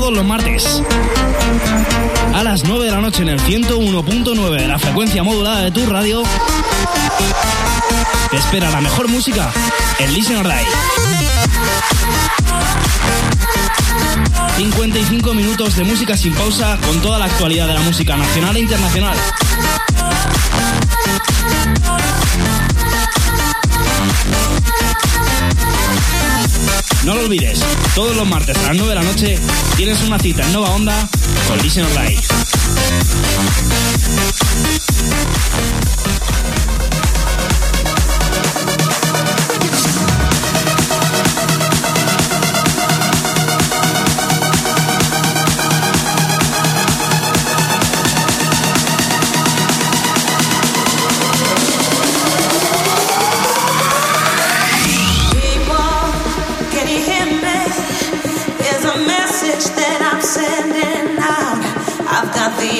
todos los martes. A las 9 de la noche en el 101.9 de la frecuencia modulada de tu radio. Te espera la mejor música en Listen Die. 55 minutos de música sin pausa con toda la actualidad de la música nacional e internacional. No lo olvides, todos los martes a las 9 de la noche tienes una cita en Nova Onda con Listen Online.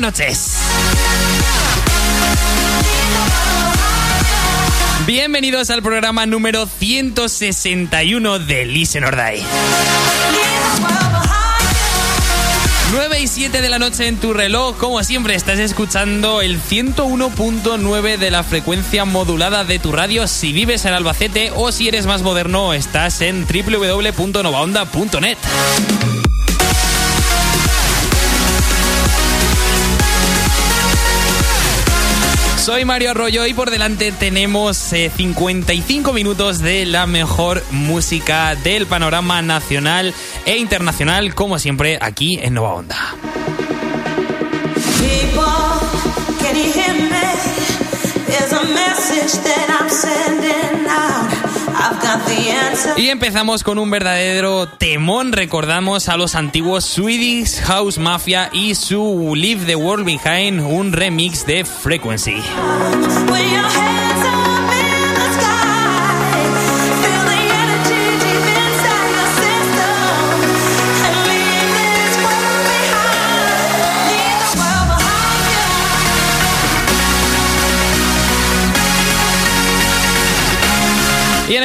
noches. Bienvenidos al programa número 161 de Listen or 9 y 7 de la noche en tu reloj, como siempre estás escuchando el 101.9 de la frecuencia modulada de tu radio si vives en Albacete o si eres más moderno estás en www.novaonda.net. Soy Mario Arroyo y por delante tenemos 55 eh, minutos de la mejor música del panorama nacional e internacional, como siempre, aquí en Nova Onda. Y empezamos con un verdadero temón. Recordamos a los antiguos Swedish House Mafia y su Leave the World Behind, un remix de Frequency.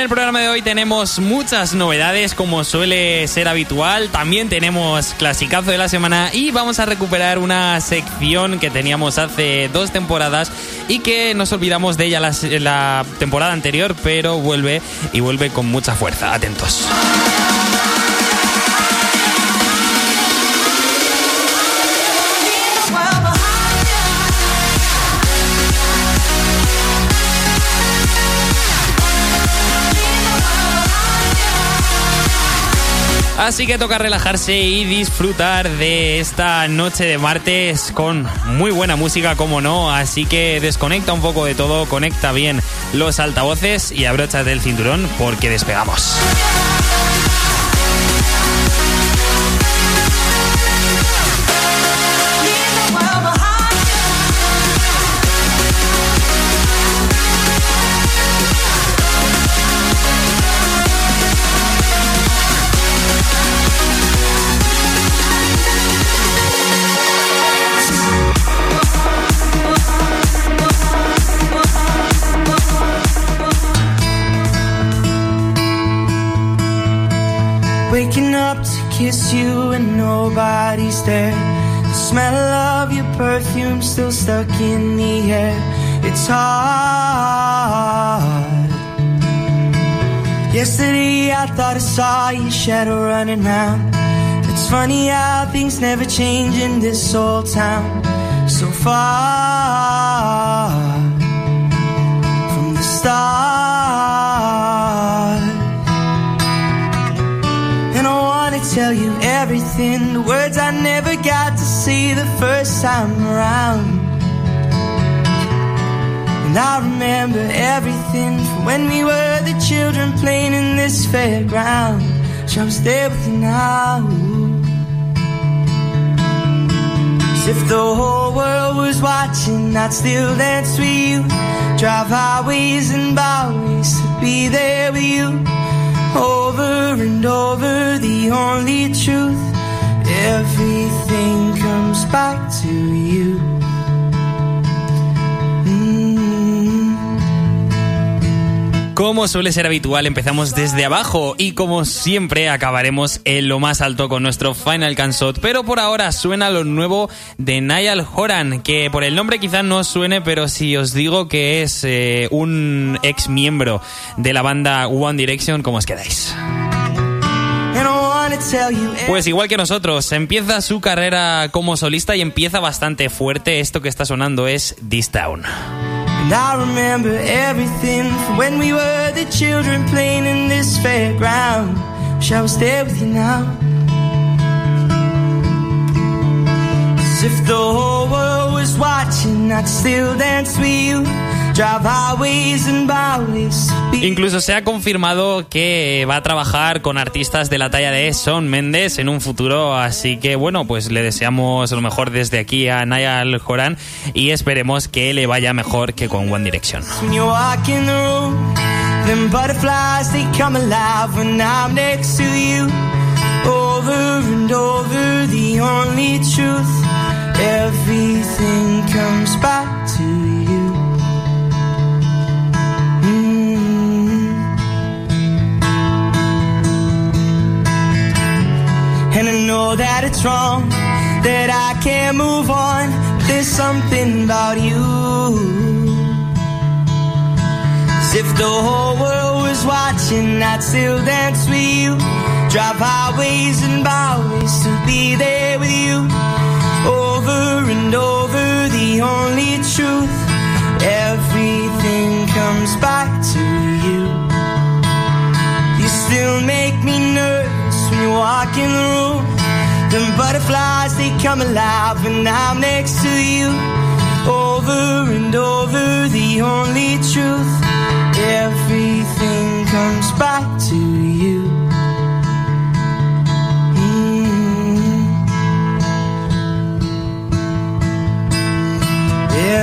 El programa de hoy tenemos muchas novedades, como suele ser habitual. También tenemos clasicazo de la semana y vamos a recuperar una sección que teníamos hace dos temporadas y que nos olvidamos de ella la, la temporada anterior, pero vuelve y vuelve con mucha fuerza. Atentos. Así que toca relajarse y disfrutar de esta noche de martes con muy buena música, como no. Así que desconecta un poco de todo, conecta bien los altavoces y abróchate el cinturón porque despegamos. Perfume still stuck in the air. It's hard. Yesterday I thought I saw your shadow running round. It's funny how things never change in this old town. So far from the start. And I wanna tell you everything, the words I never got see the first time around. And I remember everything from when we were the children playing in this fairground. Shall I was there with you now. If the whole world was watching, I'd still dance with you. Drive highways and byways to be there with you. Over and over, the only truth. Everything you. Como suele ser habitual, empezamos desde abajo y como siempre acabaremos en lo más alto con nuestro Final Cansot. Pero por ahora suena lo nuevo de Niall Horan, que por el nombre quizás no suene, pero si os digo que es eh, un ex miembro de la banda One Direction, ¿cómo os quedáis? Pues igual que nosotros, empieza su carrera como solista y empieza bastante fuerte. Esto que está sonando es This Town. And I remember everything from when we were the children playing in this fairground. Wish I was there with you now. As if the whole world was watching, I'd still dance with you. Incluso se ha confirmado que va a trabajar con artistas de la talla de Son Mendes en un futuro, así que bueno, pues le deseamos lo mejor desde aquí a Niall Horan y esperemos que le vaya mejor que con One Direction. Everything comes back it's wrong, that I can't move on. There's something about you. As if the whole world was watching, I'd still dance with you. Drive highways and byways to be there with you. Over and over, the only truth. Everything comes back to you. You still make me nervous when you walk in the room. The butterflies, they come alive when I'm next to you. Over and over, the only truth. Everything comes back to you. Mm-hmm.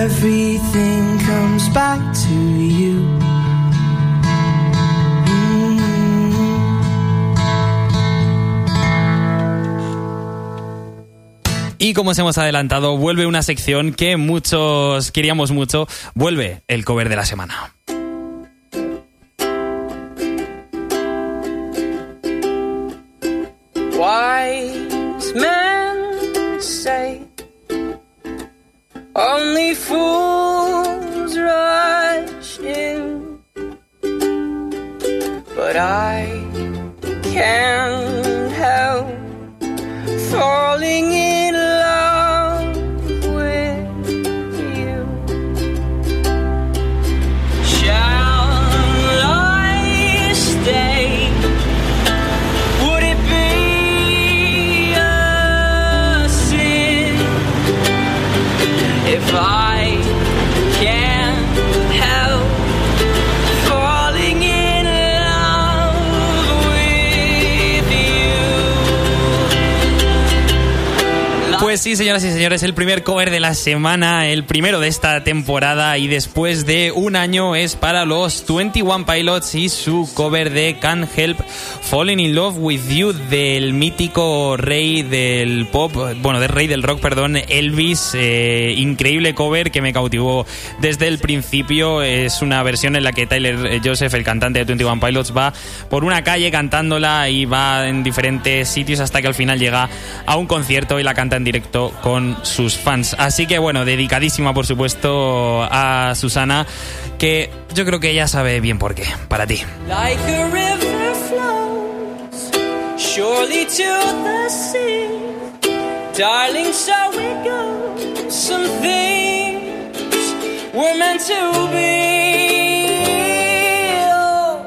Everything comes back to you. Y como os hemos adelantado, vuelve una sección que muchos queríamos mucho. Vuelve el cover de la semana. Rush Sí, señoras y señores, el primer cover de la semana, el primero de esta temporada y después de un año es para los 21 Pilots y su cover de Can't Help Falling in Love with You del mítico rey del pop, bueno, del rey del rock, perdón, Elvis. eh, increíble cover que me cautivó desde el principio. Es una versión en la que Tyler Joseph, el cantante de 21 Pilots, va por una calle cantándola y va en diferentes sitios hasta que al final llega a un concierto y la canta en directo con sus fans. Así que bueno, dedicadísima por supuesto a Susana, que yo creo que ella sabe bien por qué. Para ti. Like a river flows surely to the sea. Darling, so it goes. Some things were meant to be. Oh,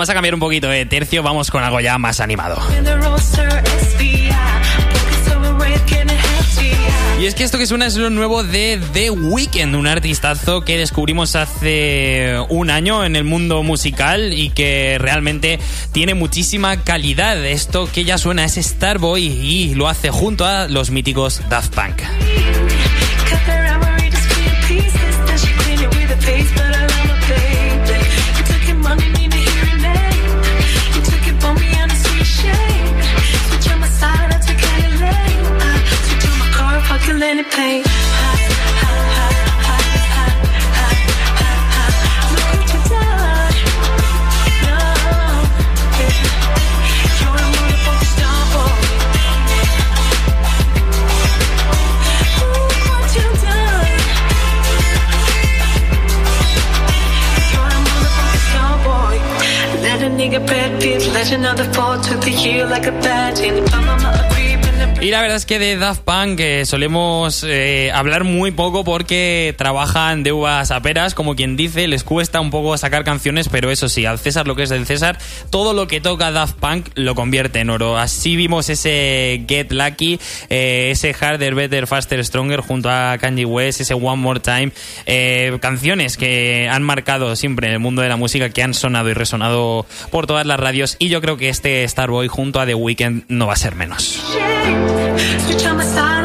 vamos a cambiar un poquito de tercio, vamos con algo ya más animado. Y es que esto que suena es lo nuevo de The Weeknd, un artistazo que descubrimos hace un año en el mundo musical y que realmente tiene muchísima calidad. Esto que ya suena es Starboy y lo hace junto a los míticos Daft Punk. Any pain. nigga bad of fall took the year like a badge In the mama Y la verdad es que de Daft Punk eh, solemos eh, hablar muy poco porque trabajan de uvas a peras, como quien dice, les cuesta un poco sacar canciones, pero eso sí, al César lo que es del César, todo lo que toca Daft Punk lo convierte en oro. Así vimos ese Get Lucky, eh, ese Harder, Better, Faster, Stronger junto a Kanye West, ese One More Time, canciones que han marcado siempre en el mundo de la música, que han sonado y resonado por todas las radios y yo creo que este Starboy junto a The Weeknd no va a ser menos. Switch on my side.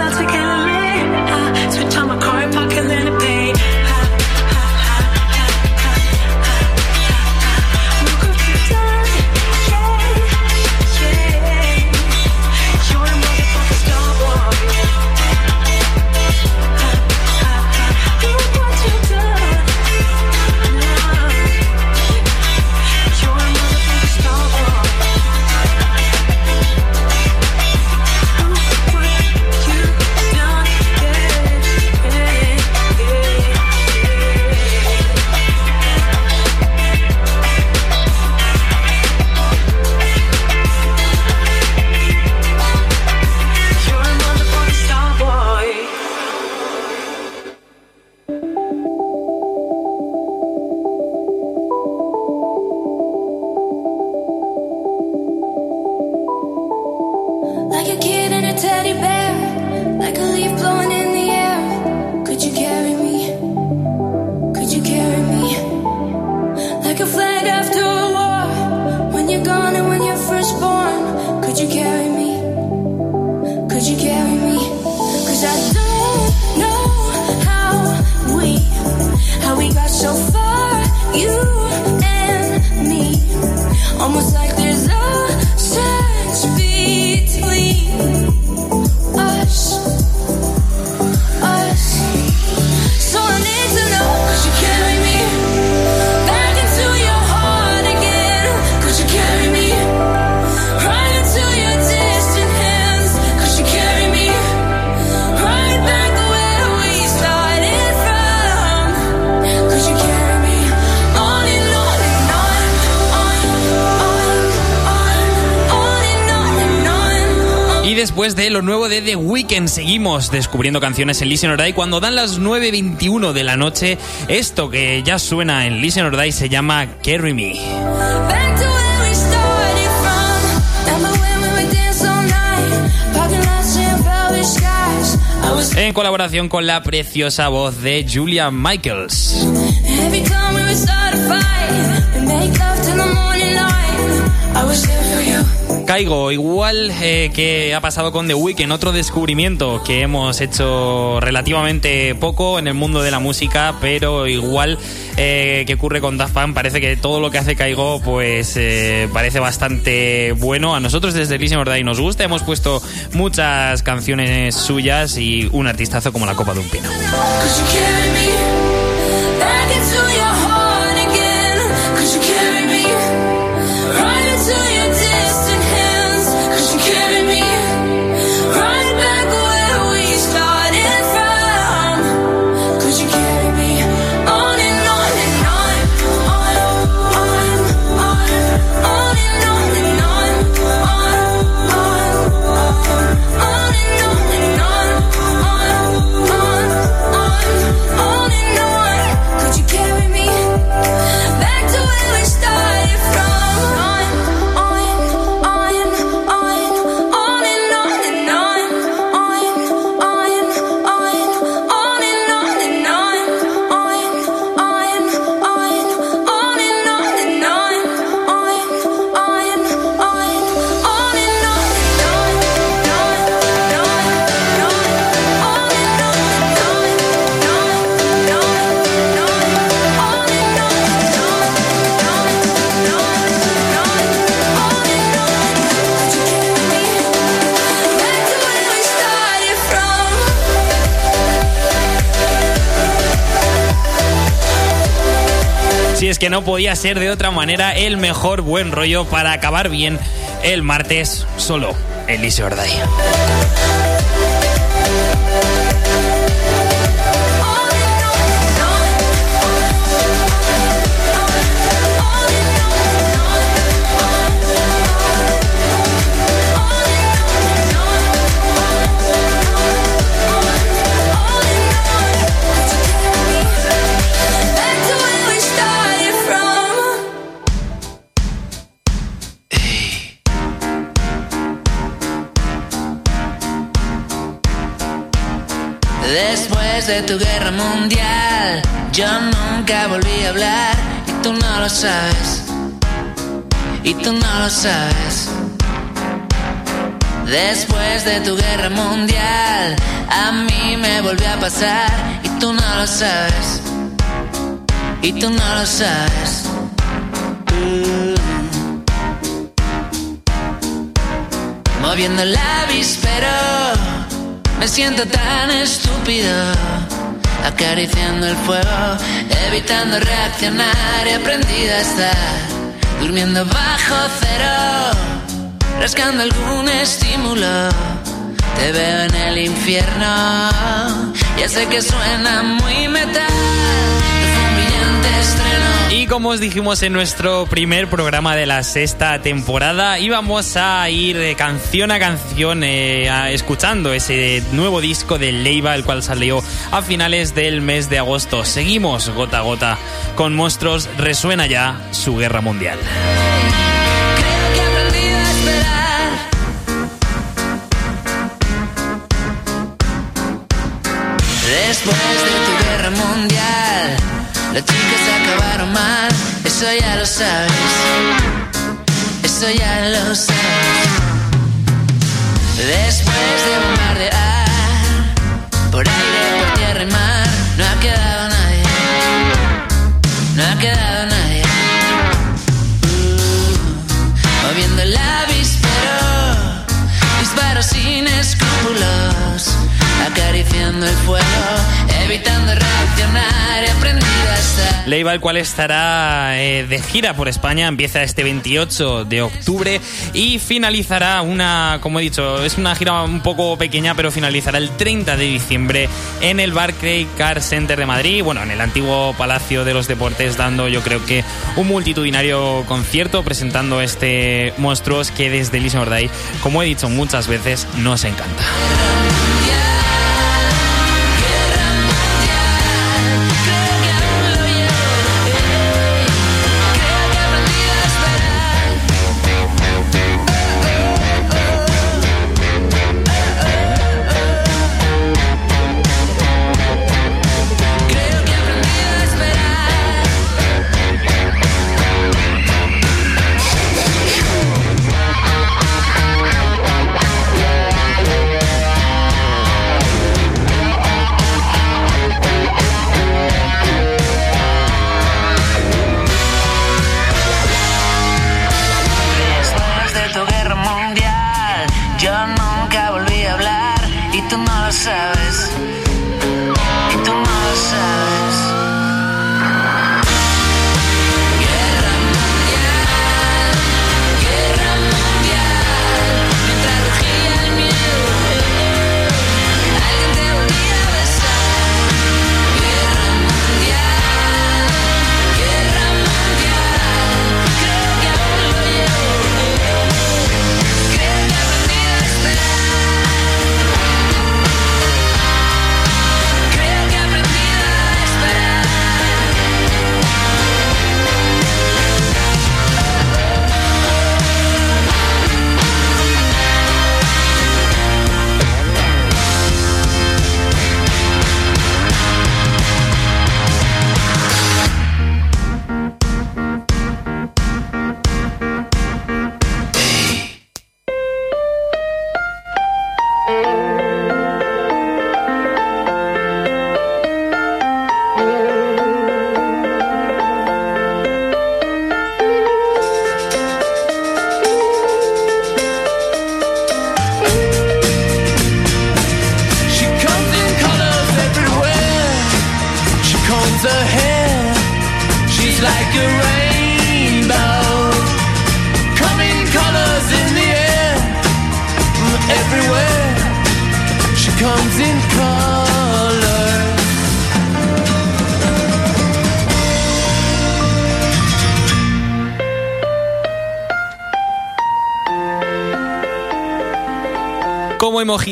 Después de lo nuevo de The Weeknd seguimos descubriendo canciones en Listen or Die. Cuando dan las 9.21 de la noche, esto que ya suena en Listen or Die se llama Carry Me. En colaboración con la preciosa voz de Julia Michaels. Caigo, igual eh, que ha pasado con The Weeknd, otro descubrimiento que hemos hecho relativamente poco en el mundo de la música, pero igual eh, que ocurre con Daft Punk, parece que todo lo que hace Caigo pues eh, parece bastante bueno. A nosotros desde Listen y nos gusta, hemos puesto muchas canciones suyas y un artistazo como la copa de un pino. No podía ser de otra manera el mejor buen rollo para acabar bien el martes solo. Elise Orday. Después de tu guerra mundial, yo nunca volví a hablar y tú no lo sabes. Y tú no lo sabes. Después de tu guerra mundial, a mí me volvió a pasar y tú no lo sabes. Y tú no lo sabes. Moviendo el avispero me siento tan estúpido, acariciando el fuego, evitando reaccionar y aprendido a estar durmiendo bajo cero, rascando algún estímulo. Te veo en el infierno, ya sé que suena muy metal, Y como os dijimos en nuestro primer programa de la sexta temporada, íbamos a ir de canción a canción eh, escuchando ese nuevo disco de Leiva, el cual salió a finales del mes de agosto. Seguimos gota a gota con Monstruos, resuena ya su guerra mundial. Después de tu guerra mundial, las chicas acabaron mal, eso ya lo sabes. Eso ya lo sabes. Después de bombardear, por aire, por tierra y mar, no ha quedado nadie. No ha quedado nadie. moviendo el avispero, disparos sin escrúpulos, acariciando el fuego, evitando reaccionar y aprendido a estar. Leiva, el cual estará eh, de gira por España, empieza este 28 de octubre y finalizará una, como he dicho, es una gira un poco pequeña, pero finalizará el 30 de diciembre en el Barclay Car Center de Madrid, bueno, en el antiguo Palacio de los Deportes, dando yo creo que un multitudinario concierto presentando este Monstruos que desde Lisa Orday, como he dicho muchas veces, nos encanta.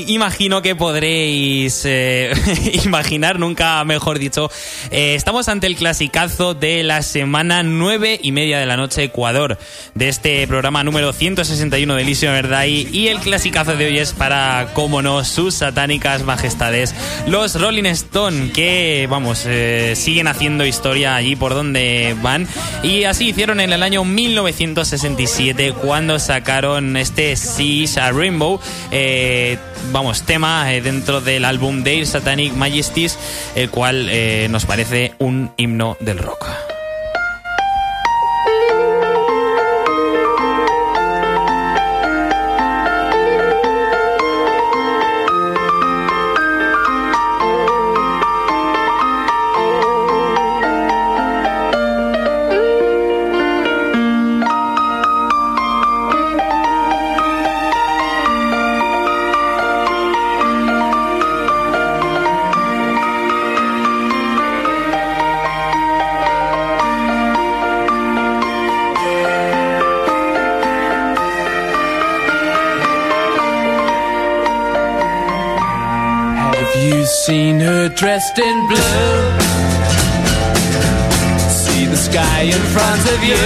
Imagino que podréis eh, imaginar, nunca mejor dicho, eh, estamos ante el clasicazo de la semana 9 y media de la noche Ecuador, de este programa número 161 de Elisio Verdad y el clasicazo de hoy es para, como no, sus satánicas majestades, los Rolling Stone, que, vamos, eh, siguen haciendo historia allí por donde van. Y así hicieron en el año 1967 cuando sacaron este Seas a Rainbow, eh, vamos, tema eh, dentro del álbum Their Satanic Majesties, el cual eh, nos parece un himno del rock. Dressed in blue? See the sky in front of you.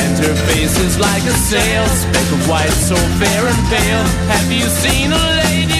And her face is like a sail, speck of white, so fair and pale. Have you seen a lady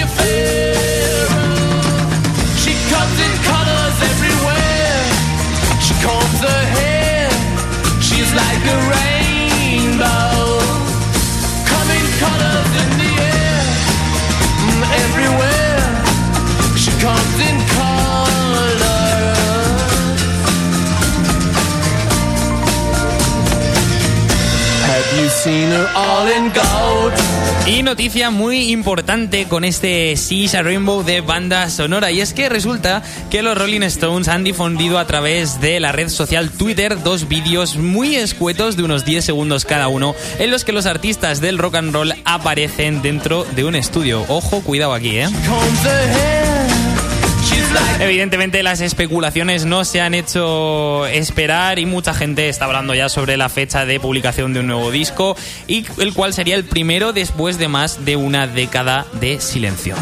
Y noticia muy importante con este Seas a Rainbow de banda sonora y es que resulta que los Rolling Stones han difundido a través de la red social Twitter dos vídeos muy escuetos de unos 10 segundos cada uno en los que los artistas del rock and roll aparecen dentro de un estudio. Ojo, cuidado aquí, ¿eh? Evidentemente las especulaciones no se han hecho esperar y mucha gente está hablando ya sobre la fecha de publicación de un nuevo disco y el cual sería el primero después de más de una década de silencio.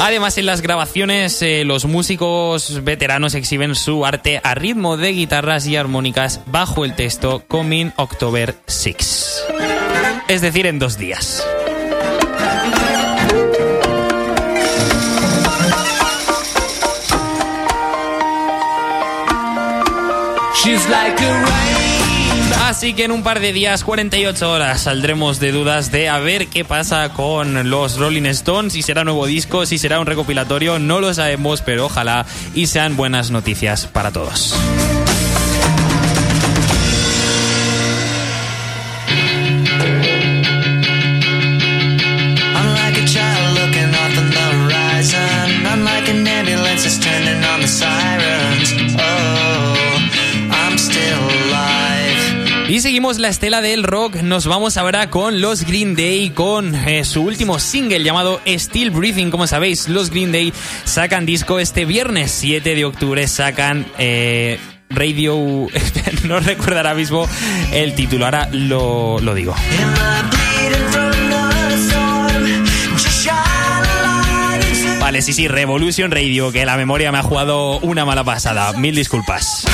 Además, en las grabaciones, eh, los músicos veteranos exhiben su arte a ritmo de guitarras y armónicas bajo el texto Coming October 6. Es decir, en dos días. Así que en un par de días, 48 horas, saldremos de dudas de a ver qué pasa con los Rolling Stones, si será nuevo disco, si será un recopilatorio, no lo sabemos, pero ojalá y sean buenas noticias para todos. La estela del rock, nos vamos ahora con los Green Day, con eh, su último single llamado Still Breathing. Como sabéis, los Green Day sacan disco este viernes 7 de octubre, sacan... eh, Radio, no recuerdo ahora mismo el título, ahora lo, lo digo. Vale, sí, sí, Revolution Radio, que la memoria me ha jugado una mala pasada. Mil disculpas.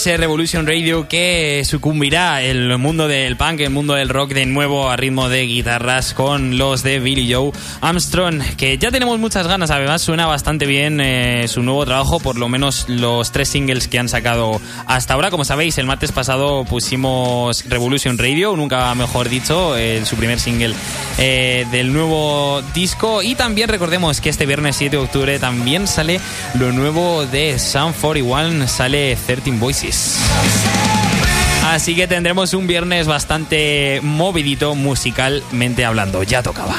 Ese Revolution Radio que sucumbirá el mundo del punk, el mundo del rock de nuevo a ritmo de guitarras con los de Billy Joe Armstrong, que ya tenemos muchas ganas, además suena bastante bien eh, su nuevo trabajo, por lo menos los tres singles que han sacado hasta ahora. Como sabéis, el martes pasado pusimos Revolution Radio, nunca mejor dicho, su primer single eh, del nuevo disco y también recordemos que este viernes 7 de octubre también sale lo nuevo de Sound 41, sale 13 Voices. Así que tendremos un viernes bastante movidito musicalmente hablando. Ya tocaba.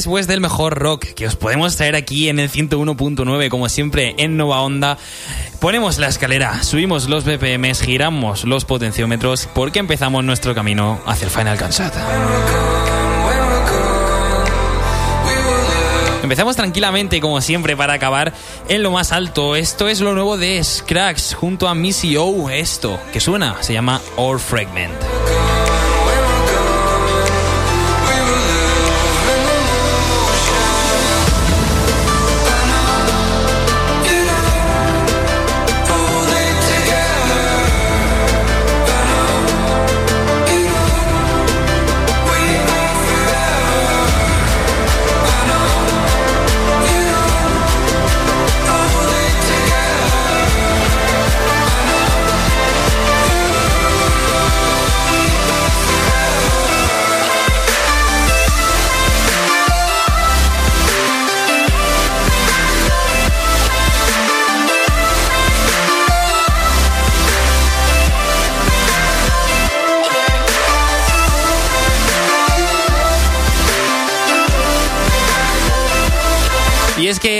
Después del mejor rock que os podemos traer aquí en el 101.9, como siempre en Nova Onda, ponemos la escalera, subimos los BPMs, giramos los potenciómetros, porque empezamos nuestro camino hacia el Final Cut Empezamos tranquilamente, como siempre, para acabar en lo más alto. Esto es lo nuevo de Scrax junto a Missy O. Esto que suena se llama All Fragment.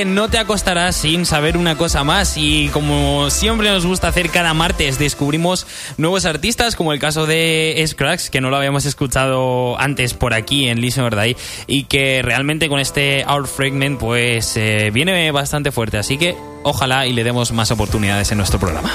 No te acostarás sin saber una cosa más y como siempre nos gusta hacer cada martes descubrimos nuevos artistas como el caso de Scrax que no lo habíamos escuchado antes por aquí en Listen or Die y que realmente con este Our Fragment pues eh, viene bastante fuerte así que ojalá y le demos más oportunidades en nuestro programa.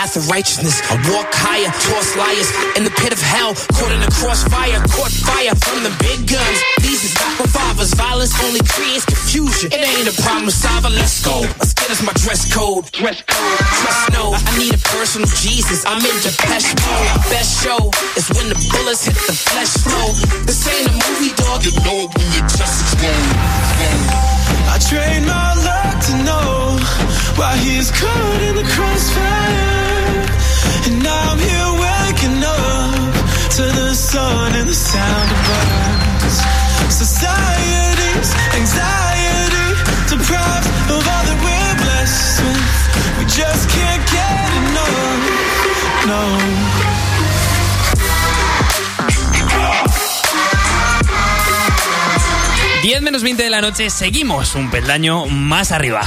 Path of righteousness. I walk higher, toss liars in the pit of hell. Caught in the crossfire, caught fire from the big guns. These is not revolvers. Violence only creates confusion. It ain't a problem solver. Let's go. Let's get us my dress code. Dress code. Trust no. I need a personal Jesus. I'm in Depeche mode. Best show is when the bullets hit the flesh flow. This ain't a movie, dog. You know it when you just explode. I trained my luck to know why he's caught in the crossfire. 10 menos 20 de la noche, seguimos un peldaño más arriba.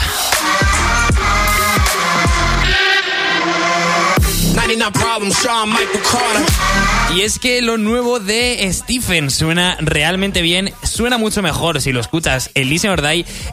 Y es que lo nuevo de Stephen suena realmente bien, suena mucho mejor si lo escuchas en Listen.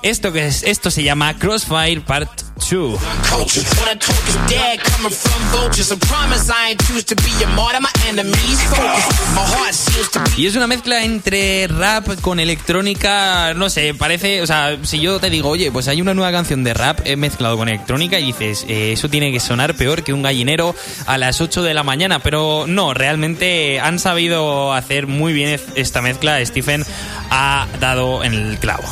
Esto, que es, esto se llama Crossfire Part 2. Culture. When I talk is dead, coming from vultures. I promise I ain't choose to be a martyr. My enemies focus. My heart seems to be. Y es una mezcla entre rap con electrónica, no sé, parece, o sea, si yo te digo, oye, pues hay una nueva canción de rap mezclado con electrónica y dices, eh, eso tiene que sonar peor que un gallinero a las 8 de la mañana, pero no, realmente han sabido hacer muy bien esta mezcla, Stephen ha dado en el clavo.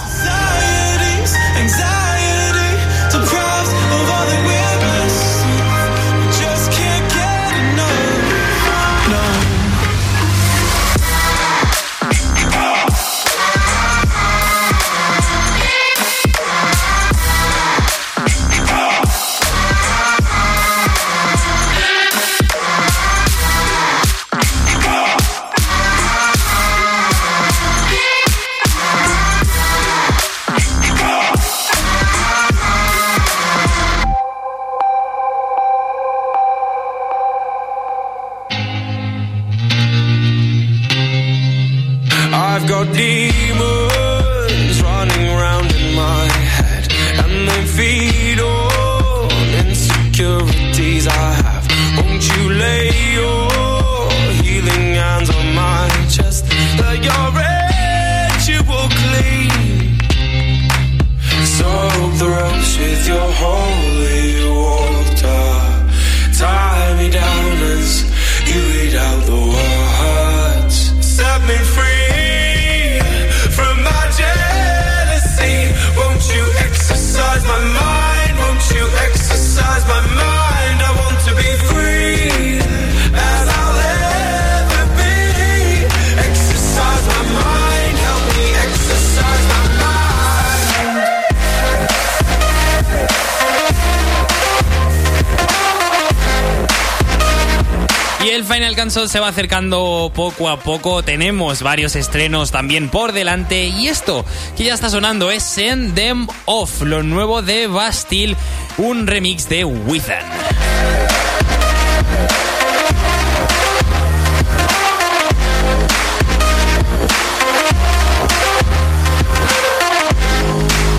Countdown se va acercando poco a poco. Tenemos varios estrenos también por delante. Y esto que ya está sonando es Send Them Off, lo nuevo de Bastille, un remix de Withen.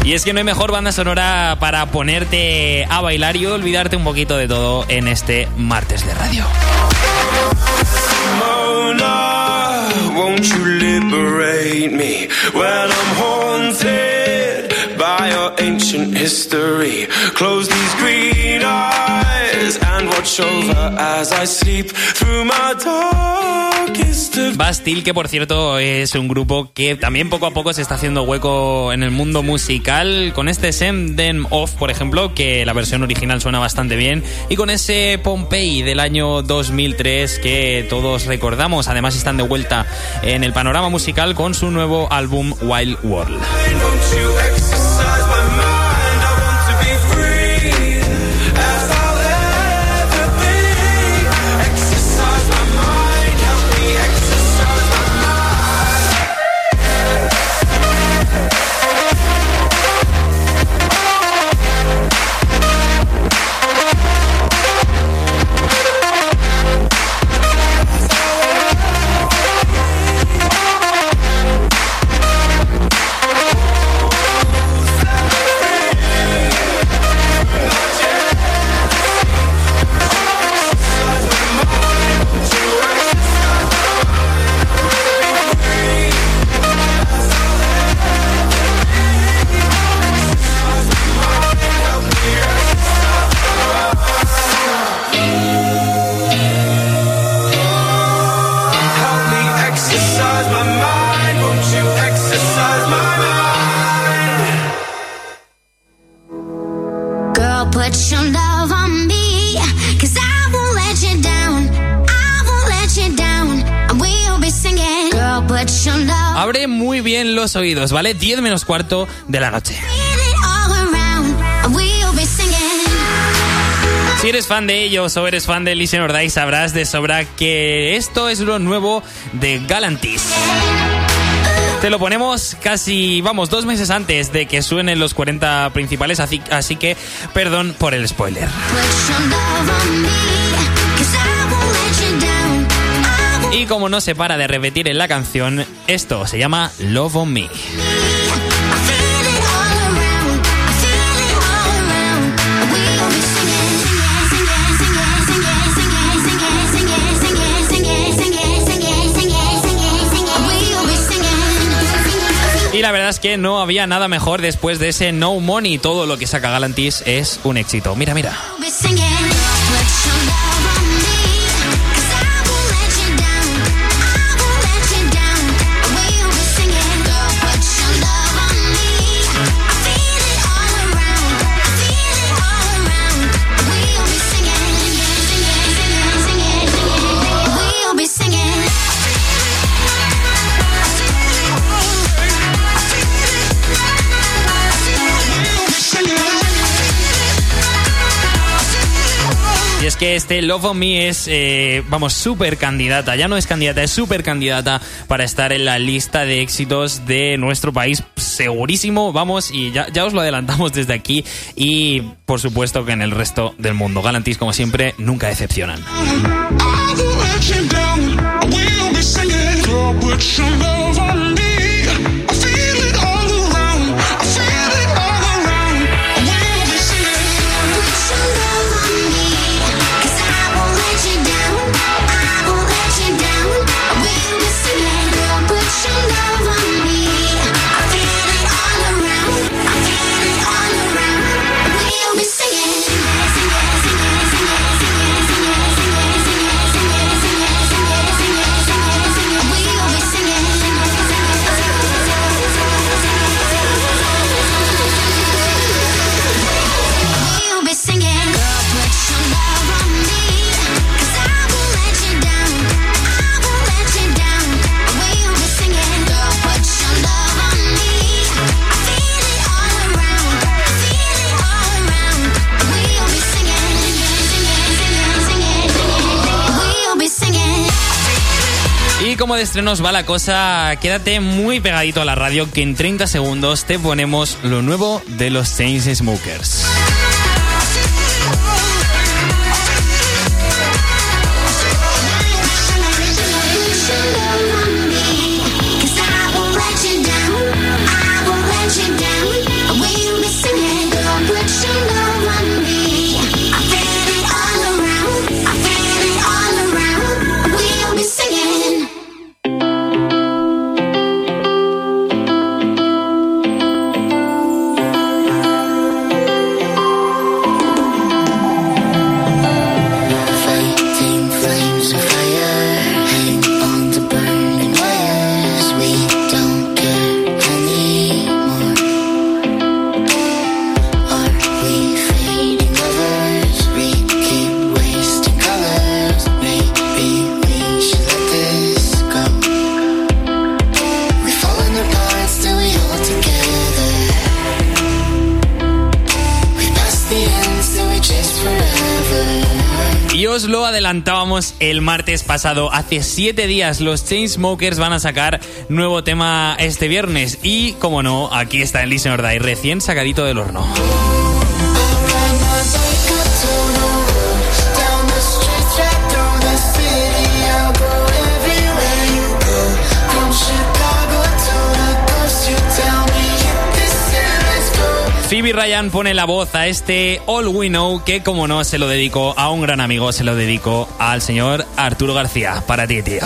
Y es que no hay mejor banda sonora para ponerte a bailar y olvidarte un poquito de todo en este martes de radio. History? Close these green eyes and watch over as I sleep through my of Bastille, que por cierto es un grupo que también poco a poco se está haciendo hueco en el mundo musical, con este Send Them Off, por ejemplo, que la versión original suena bastante bien, y con ese Pompeii del año 2003 que todos recordamos. Además están de vuelta en el panorama musical con su nuevo álbum Wild World. ¿Vale? 10 menos cuarto de la noche. Si eres fan de ellos o eres fan de Listen or sabrás de sobra que esto es lo nuevo de Galantis. Te lo ponemos casi, vamos, dos meses antes de que suenen los 40 principales, así, así que perdón por el spoiler. Y como no se para de repetir en la canción, esto se llama Love on Me. Y la verdad es que no había nada mejor después de ese No Money. Todo lo que saca Galantis es un éxito. Mira, mira. Que este Love on Me es, eh, vamos, súper candidata. Ya no es candidata, es súper candidata para estar en la lista de éxitos de nuestro país. Segurísimo, vamos, y ya, ya os lo adelantamos desde aquí. Y por supuesto que en el resto del mundo. Galantis, como siempre, nunca decepcionan. De estrenos va la cosa, quédate muy pegadito a la radio que en 30 segundos te ponemos lo nuevo de los Chainsmokers. Fighting adelantábamos el martes pasado. Hace siete días los Chainsmokers van a sacar nuevo tema este viernes. Y, como no, aquí está el Listen or Die, recién sacadito del horno. Phoebe Ryan pone la voz a este All We Know que, como no, se lo dedico a un gran amigo, se lo dedico al señor Arturo García. Para ti, tío.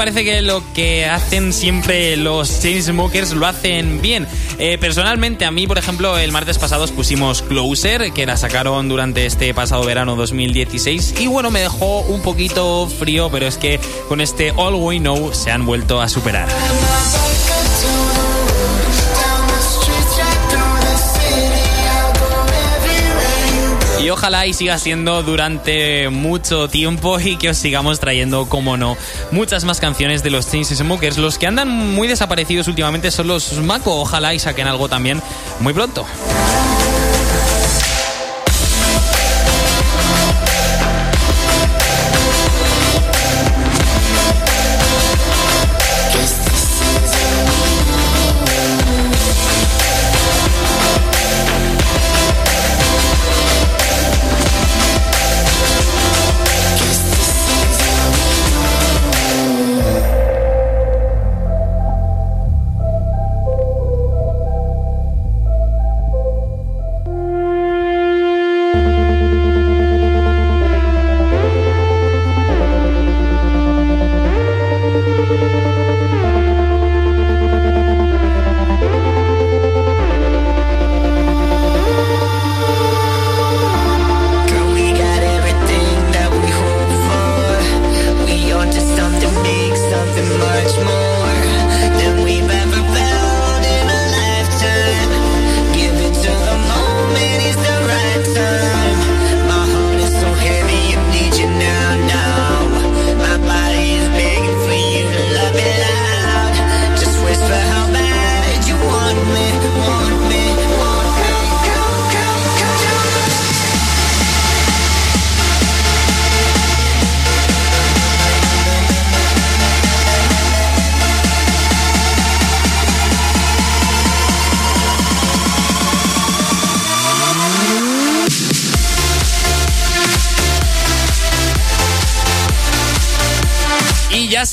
Parece que lo que hacen siempre los Chainsmokers lo hacen bien. Eh, personalmente, a mí, por ejemplo, el martes pasado os pusimos Closer, que la sacaron durante este pasado verano 2016. Y bueno, me dejó un poquito frío, pero es que con este All We Know se han vuelto a superar. Ojalá y siga siendo durante mucho tiempo y que os sigamos trayendo, como no, muchas más canciones de los Chainsmokers. Los que andan muy desaparecidos últimamente son los Mako. Ojalá y saquen algo también muy pronto.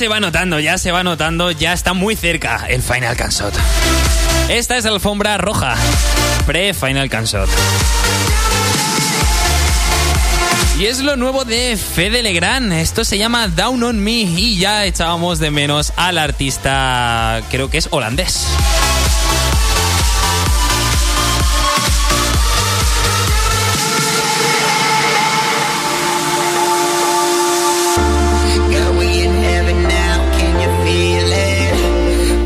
Se va notando, ya se va notando, ya está muy cerca el Final Cansot. Esta es la alfombra roja, pre-Final Cansot. Y es lo nuevo de Fede Legrand. Esto se llama Down on Me y ya echábamos de menos al artista, creo que es holandés.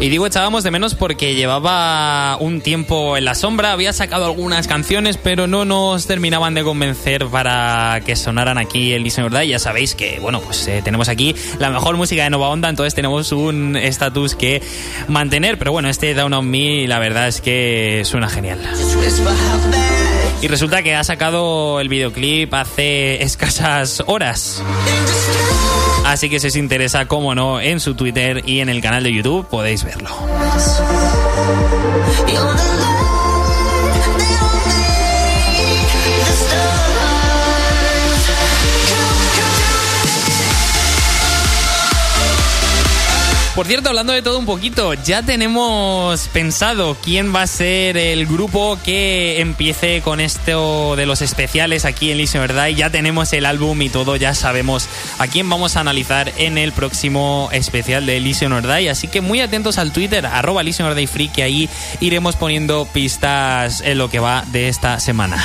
Y digo echábamos de menos porque llevaba un tiempo en la sombra, había sacado algunas canciones, pero no nos terminaban de convencer para que sonaran aquí el Listen Verdad. Y ya sabéis que, bueno, pues eh, tenemos aquí la mejor música de Nova Onda, entonces tenemos un estatus que mantener. Pero bueno, este Down on Me, la verdad es que suena genial. Y resulta que ha sacado el videoclip hace escasas horas. Así que si os interesa, como no, en su Twitter y en el canal de YouTube podéis verlo. Por cierto, hablando de todo un poquito, ya tenemos pensado quién va a ser el grupo que empiece con esto de los especiales aquí en Listen Verdad. Ya tenemos el álbum y todo, ya sabemos a quién vamos a analizar en el próximo especial de Listen Verdad. Así que muy atentos al Twitter, arroba Listen Free, que ahí iremos poniendo pistas en lo que va de esta semana.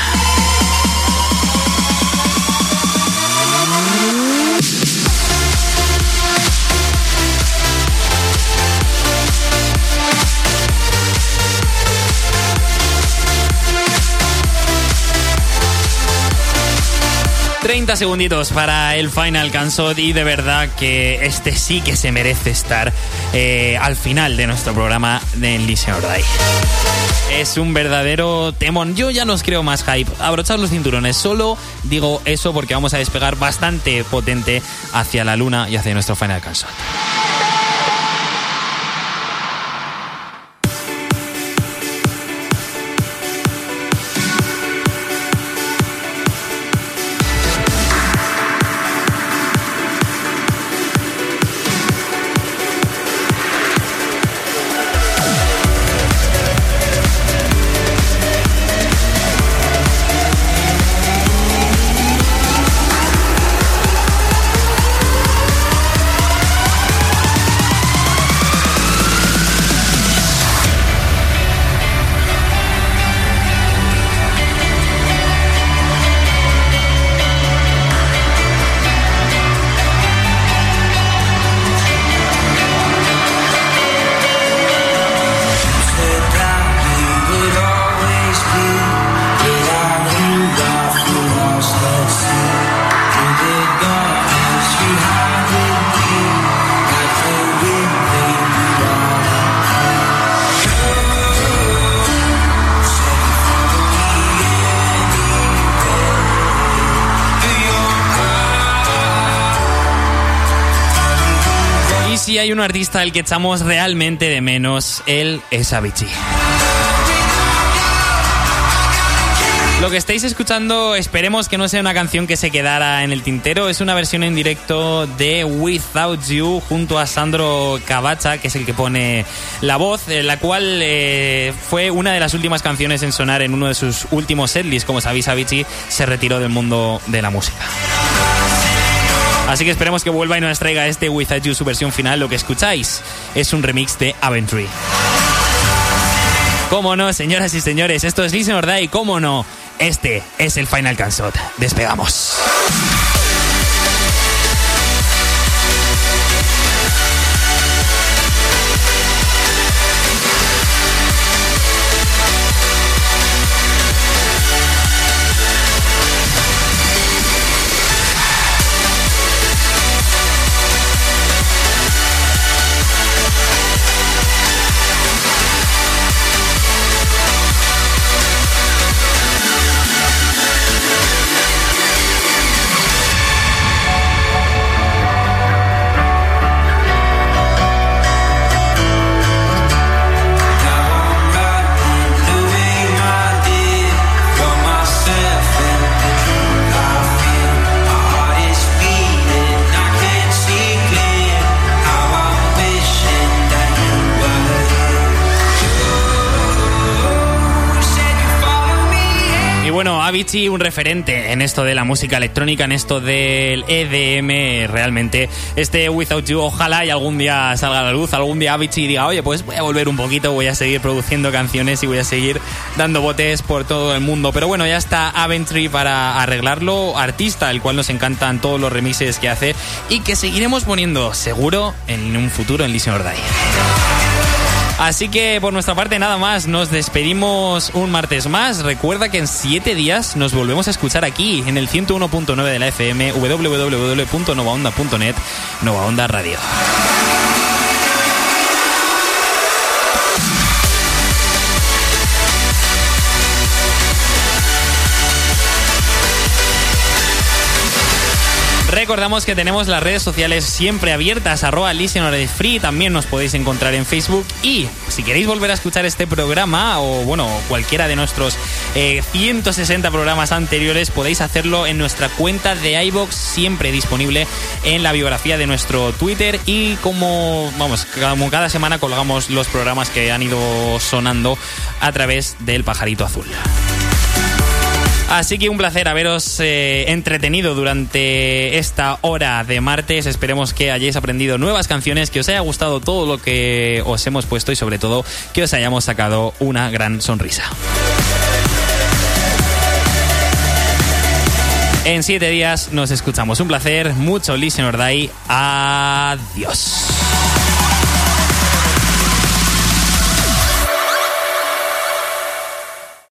...30 segunditos para el Final Cansot y de verdad que este sí que se merece estar eh, al final de nuestro programa de Listen or. Es un verdadero temón. Yo ya no os creo más hype. Abrochad los cinturones. Solo digo eso porque vamos a despegar bastante potente hacia la luna y hacia nuestro Final Cansot. Si hay un artista al que echamos realmente de menos, él es Avicii. Lo que estáis escuchando, esperemos que no sea una canción que se quedara en el tintero. Es una versión en directo de Without You junto a Sandro Cavacha, que es el que pone la voz, eh, la cual eh, fue una de las últimas canciones en sonar en uno de sus últimos setlists. Como sabéis, Avicii se retiró del mundo de la música. Así que esperemos que vuelva y nos traiga este Without You su versión final. Lo que escucháis es un remix de Aventure. Cómo no, señoras y señores, esto es Listen or Die, cómo no. Este es el Final Cansot. Despegamos. Avicii, un referente en esto de la música electrónica, en esto del EDM, realmente. Este Without You, ojalá y algún día salga a la luz, algún día Avicii diga, oye, pues voy a volver un poquito, voy a seguir produciendo canciones y voy a seguir dando botes por todo el mundo. Pero bueno, ya está Aventry para arreglarlo, artista, el cual nos encantan todos los remixes que hace y que seguiremos poniendo seguro en un futuro en Listen or. Así que por nuestra parte nada más, nos despedimos un martes más. Recuerda que en siete días nos volvemos a escuchar aquí en el 101.9 de la FM, www.novaonda.net, Nova Onda Radio. Recordamos que tenemos las redes sociales siempre abiertas, arroba Free, también nos podéis encontrar en Facebook y si queréis volver a escuchar este programa o bueno, cualquiera de nuestros eh, 160 programas anteriores, podéis hacerlo en nuestra cuenta de iBox, siempre disponible en la biografía de nuestro Twitter y como, vamos, como cada semana colgamos los programas que han ido sonando a través del pajarito azul. Así que un placer haberos eh, entretenido durante esta hora de martes. Esperemos que hayáis aprendido nuevas canciones, que os haya gustado todo lo que os hemos puesto y sobre todo que os hayamos sacado una gran sonrisa. En siete días nos escuchamos. Un placer, mucho Listen or Die. Adiós.